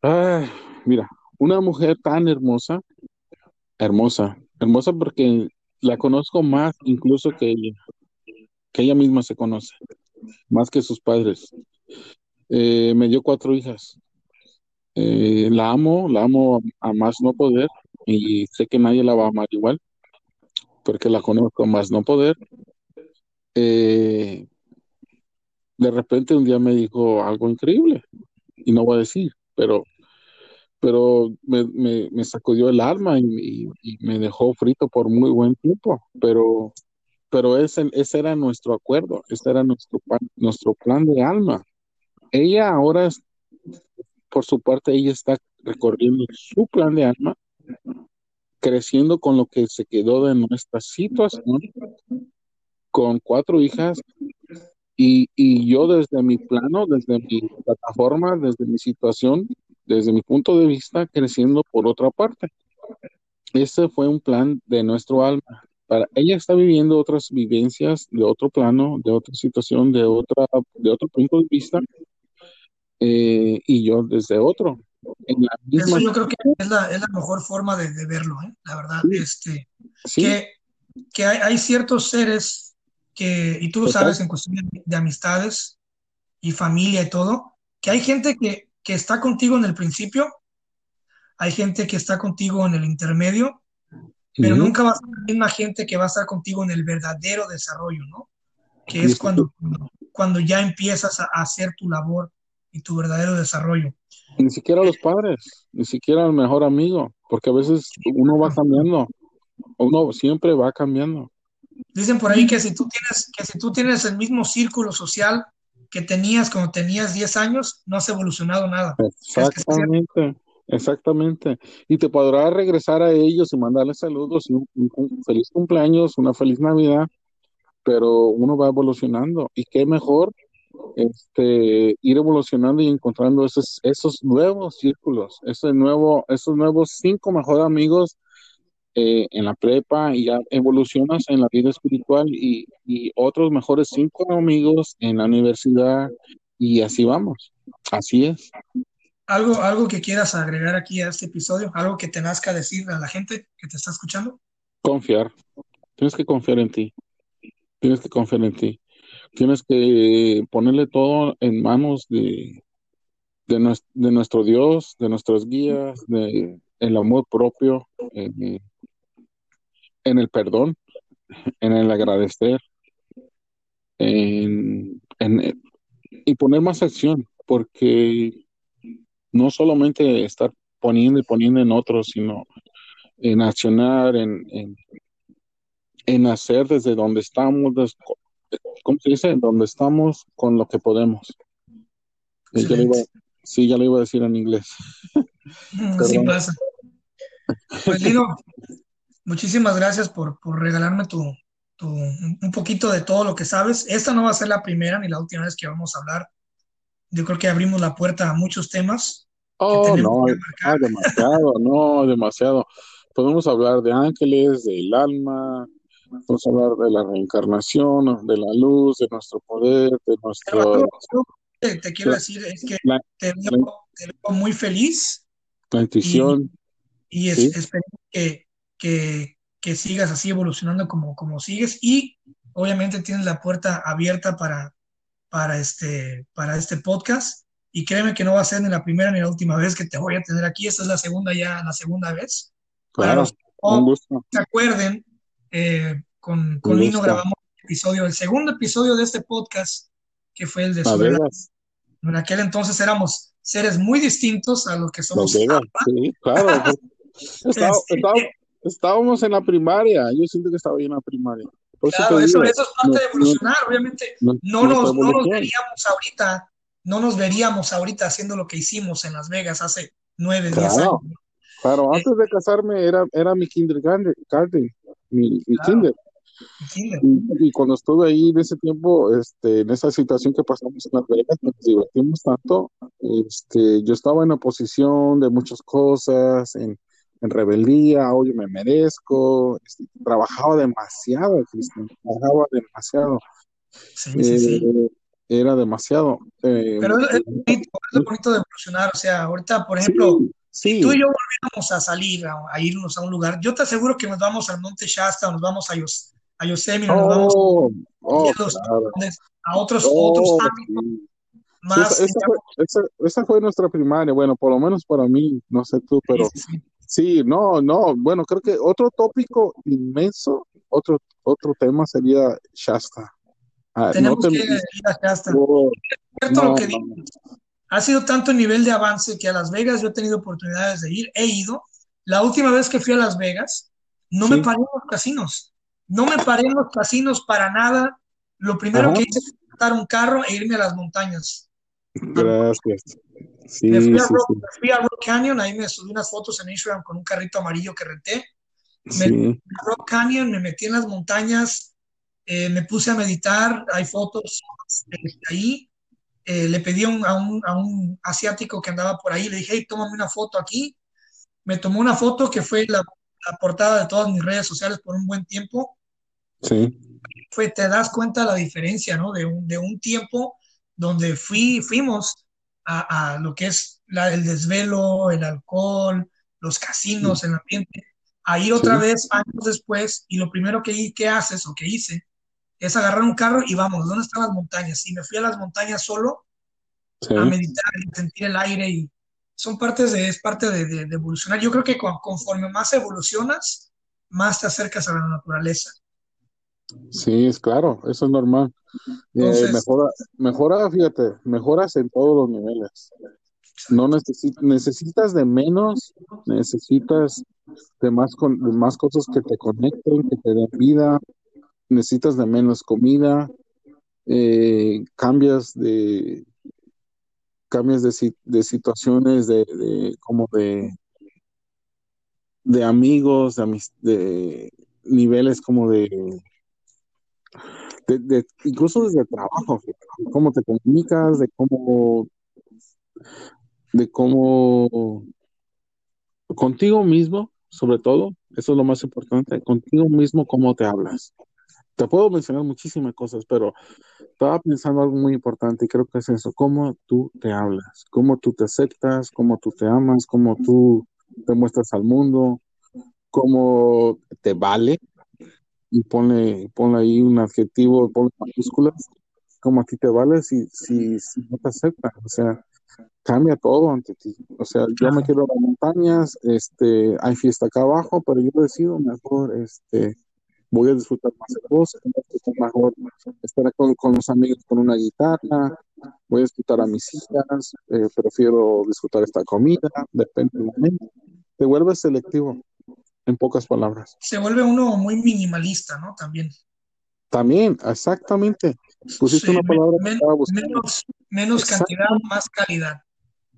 Ah, mira, una mujer tan hermosa, hermosa, hermosa porque la conozco más incluso que ella, que ella misma se conoce, más que sus padres. Eh, me dio cuatro hijas. Eh, la amo, la amo a más no poder y sé que nadie la va a amar igual porque la conozco más no poder. Eh, de repente un día me dijo algo increíble y no voy a decir, pero, pero me, me, me sacudió el alma y, y, y, me dejó frito por muy buen tiempo, pero, pero ese, ese era nuestro acuerdo, ese era nuestro, nuestro plan de alma. Ella ahora, por su parte, ella está recorriendo su plan de alma, creciendo con lo que se quedó de nuestra situación, con cuatro hijas, y, y, yo desde mi plano, desde mi plataforma, desde mi situación, desde mi punto de vista, creciendo por otra parte. Ese fue un plan de nuestro alma. Para ella está viviendo otras vivencias de otro plano, de otra situación, de otra, de otro punto de vista, eh, y yo desde otro. En la misma... Eso yo creo que es la, es la mejor forma de, de verlo, ¿eh? la verdad. Sí. Este, sí. Que, que hay, hay ciertos seres que, y tú lo sabes en cuestión de, de, amistades y familia y todo, que hay gente que, que, está contigo en el principio, hay gente que está contigo en el intermedio, pero uh -huh. nunca va a ser la misma gente que va a estar contigo en el verdadero desarrollo, ¿no? Que es cuando, cuando ya empiezas a hacer tu labor y tu verdadero desarrollo. Ni siquiera los padres, ni siquiera el mejor amigo, porque a veces uno va cambiando, uno siempre va cambiando. Dicen por ahí que si tú tienes, que si tú tienes el mismo círculo social que tenías cuando tenías 10 años, no has evolucionado nada. Exactamente, exactamente. Y te podrás regresar a ellos y mandarles saludos y un, feliz cumpleaños, una feliz Navidad, pero uno va evolucionando. Y qué mejor este, ir evolucionando y encontrando esos, esos nuevos círculos, ese nuevo, esos nuevos cinco mejores amigos eh, en la prepa y ya evolucionas en la vida espiritual y, y, otros mejores cinco amigos en la universidad y así vamos. Así es. ¿Algo, algo que quieras agregar aquí a este episodio? ¿Algo que te nazca decir a la gente que te está escuchando? Confiar. Tienes que confiar en ti. Tienes que confiar en ti. Tienes que ponerle todo en manos de, de, de nuestro Dios, de nuestros guías, de el amor propio, en, en el perdón, en el agradecer, en, en, y poner más acción, porque no solamente estar poniendo y poniendo en otros, sino en accionar, en, en, en hacer desde donde estamos, des, ¿cómo se dice? Donde estamos con lo que podemos. Ya iba, sí, ya lo iba a decir en inglés. Así pasa. Pues Lino, muchísimas gracias por, por regalarme tu, tu, un poquito de todo lo que sabes. Esta no va a ser la primera ni la última vez que vamos a hablar. Yo creo que abrimos la puerta a muchos temas. Oh, no, ah, demasiado, no, demasiado. Podemos hablar de ángeles, del alma, podemos hablar de la reencarnación, de la luz, de nuestro poder, de nuestro... Te, te quiero decir es que la, te, veo, la, te, veo, muy feliz. La intuición. Y, y es, ¿sí? espero que, que, que, sigas así evolucionando como, como sigues y obviamente tienes la puerta abierta para, para, este, para este podcast y créeme que no va a ser ni la primera ni la última vez que te voy a tener aquí, esta es la segunda ya, la segunda vez. Claro, para que no se acuerden, eh, con, con Lino grabamos el episodio, el segundo episodio de este podcast, que fue el de sobre En aquel entonces éramos seres muy distintos a los que somos. Sí, claro. Estaba, estaba, estábamos en la primaria, yo siento que estaba en la primaria. Por claro, eso, eso, es parte no, de evolucionar, no, obviamente. No, no nos, no nos veríamos ahorita, no nos veríamos ahorita haciendo lo que hicimos en Las Vegas hace nueve, claro, diez años. Claro, antes de casarme era, era mi kindergarten, mi, mi claro. kinder. Y, y, cuando estuve ahí en ese tiempo, este, en esa situación que pasamos en Las Vegas, nos divertimos tanto. Este, yo estaba en oposición de muchas cosas, en, en rebeldía, hoy me merezco, este, trabajaba demasiado, Cristian, trabajaba demasiado. Sí, eh, sí, sí. Era demasiado. Eh, Pero es, es, bonito, es bonito de evolucionar, o sea, ahorita, por ejemplo, sí, si tú y yo volviéramos a salir, a, a, irnos a un lugar, yo te aseguro que nos vamos al Monte Shasta, nos vamos a, Yos, a Yosemite, oh, nos vamos oh, a, claro. a otros, oh, otros ámbitos. Más, esa, esa, fue, esa, esa, fue, nuestra primaria, bueno, por lo menos para mí, no sé tú, pero sí, sí. Sí, no, no, bueno, creo que otro tópico inmenso, otro, otro tema sería Shasta. Ah, Tenemos no te... que ir a Shasta. Oh, cierto no, lo que dices. Ha sido tanto el nivel de avance que a Las Vegas yo he tenido oportunidades de ir, he ido. La última vez que fui a Las Vegas, no sí. me paré en los casinos. No me paré en los casinos para nada. Lo primero Ajá. que hice fue montar un carro e irme a las montañas. Gracias. Sí, me, fui a sí, Rock, sí. me fui a Rock Canyon, ahí me subí unas fotos en Instagram con un carrito amarillo que renté. Me a Rock Canyon, me metí en las montañas, eh, me puse a meditar, hay fotos eh, ahí. Eh, le pedí a un, a, un, a un, asiático que andaba por ahí, le dije, hey, tómame una foto aquí. Me tomó una foto que fue la, la portada de todas mis redes sociales por un buen tiempo. Sí. Fue, te das cuenta la diferencia, ¿no? De un, de un tiempo donde fui, fuimos a, a lo que es la, el desvelo, el alcohol, los casinos, sí. el ambiente, a ir otra sí. vez años después y lo primero que, que haces o que hice es agarrar un carro y vamos, ¿dónde están las montañas? Y me fui a las montañas solo sí. a meditar y sentir el aire y son partes de, es parte de, de, de evolucionar. Yo creo que conforme más evolucionas, más te acercas a la naturaleza. Sí, es claro, eso es normal. Entonces, eh, mejora, mejora, fíjate, mejoras en todos los niveles. No necesitas, necesitas de menos, necesitas de más, con, de más cosas que te conecten, que te den vida, necesitas de menos comida, eh, cambias de cambias de, de situaciones de, de, como de de amigos, de, de niveles como de de, incluso desde el trabajo, cómo te comunicas, de cómo, de cómo contigo mismo, sobre todo, eso es lo más importante, contigo mismo cómo te hablas. Te puedo mencionar muchísimas cosas, pero estaba pensando algo muy importante y creo que es eso, cómo tú te hablas, cómo tú te aceptas, cómo tú te amas, cómo tú te muestras al mundo, cómo te vale, y ponle, ponle ahí un adjetivo, ponle mayúsculas, como a ti te vale si, si, si no te aceptan. O sea, cambia todo ante ti. O sea, yo me quiero las montañas, este, hay fiesta acá abajo, pero yo decido mejor, este, voy a disfrutar más el bosque, mejor estar con, con los amigos con una guitarra, voy a disfrutar a mis hijas, eh, prefiero disfrutar esta comida, depende del momento. Te vuelves selectivo, en pocas palabras. Se vuelve uno muy minimalista, ¿no? También. También, exactamente. Pusiste Sí, una palabra que men- estaba buscando. menos, menos cantidad, más calidad.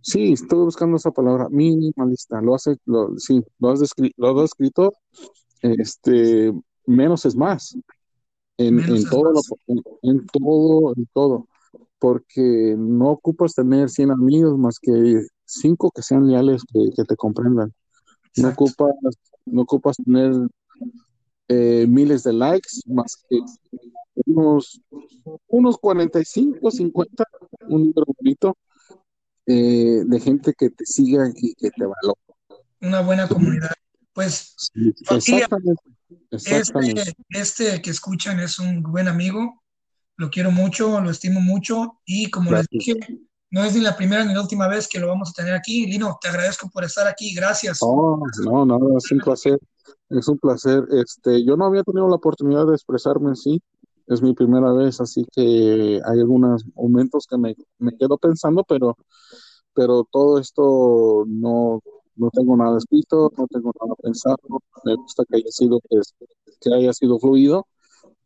Sí, estoy buscando esa palabra, minimalista. Lo hace, lo, sí, lo has descri- lo has descrito. Este, menos es más. En, Menos en es todo, lo- en, en todo, en todo. Porque no ocupas tener 100 amigos más que cinco que sean leales, que, que te comprendan. No ocupas, no ocupas tener eh, miles de likes más que unos, unos 45, 50, un número bonito eh, de gente que te siga y que te valore. Una buena comunidad. Pues, Sí, familia, exactamente, exactamente. este, este que escuchan es un buen amigo. Lo quiero mucho, lo estimo mucho. Y como les dije, no es ni la primera ni la última vez que lo vamos a tener aquí. Lino, te agradezco por estar aquí. Gracias. No, no, no, es un placer, es un placer. Este, yo no había tenido la oportunidad de expresarme así, es mi primera vez, así que hay algunos momentos que me, me quedo pensando, pero, pero todo esto no, no tengo nada escrito, no tengo nada pensado. Me gusta que haya sido, pues, que haya sido fluido.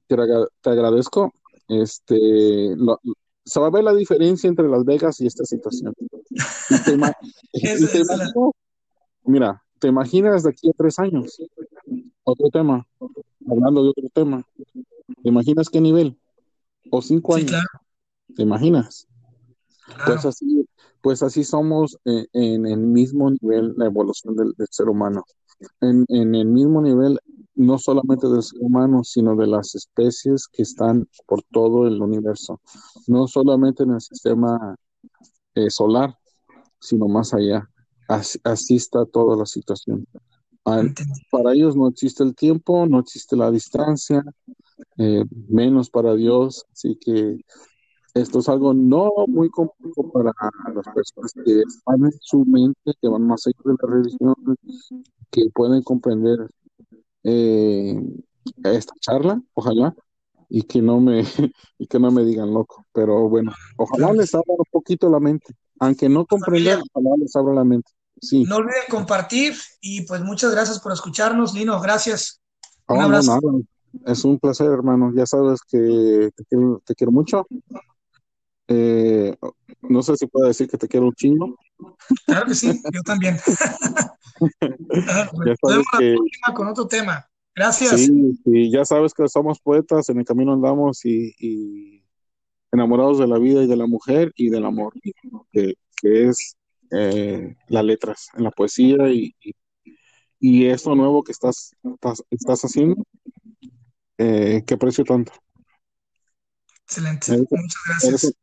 Te, agra- te agradezco. Este, se va a ver la diferencia entre Las Vegas y esta situación. Y te, ima- Es- y te es la- imaginas, mira, te imaginas de aquí a tres años, otro tema, hablando de otro tema, ¿te imaginas qué nivel? O cinco Sí, años, claro, ¿te imaginas? claro. Pues así, pues así somos eh, en, el mismo nivel la evolución del, del ser humano. En, en el mismo nivel, no solamente del ser humano, sino de las especies que están por todo el universo. No solamente en el sistema eh, solar, sino más allá. Así, así está toda la situación. Para ellos no existe el tiempo, no existe la distancia, eh, menos para Dios. Así que esto es algo no muy complejo para las personas que están en su mente, que van más allá de la religión, que pueden comprender eh, esta charla, ojalá, y que no me y que no me digan loco. Pero bueno, ojalá les abra un poquito la mente, aunque no comprendan, ojalá les abra la mente. Sí, No olviden compartir y pues muchas gracias por escucharnos, Lino. Gracias. Un Oh, no, abrazo. Es un placer, hermano. Ya sabes que te quiero, te quiero mucho. Eh, no sé si puedo decir que te quiero un chingo. Claro que sí, yo también. Ah, pues, Nos vemos la que próxima con otro tema. Gracias. sí, sí, ya sabes que somos poetas, en el camino andamos y, y enamorados de la vida y de la mujer y del amor, que, que es eh, las letras, en la poesía y, y, y esto nuevo que estás, estás, estás haciendo, eh, que aprecio tanto. Excelente. Eres, Muchas eres gracias.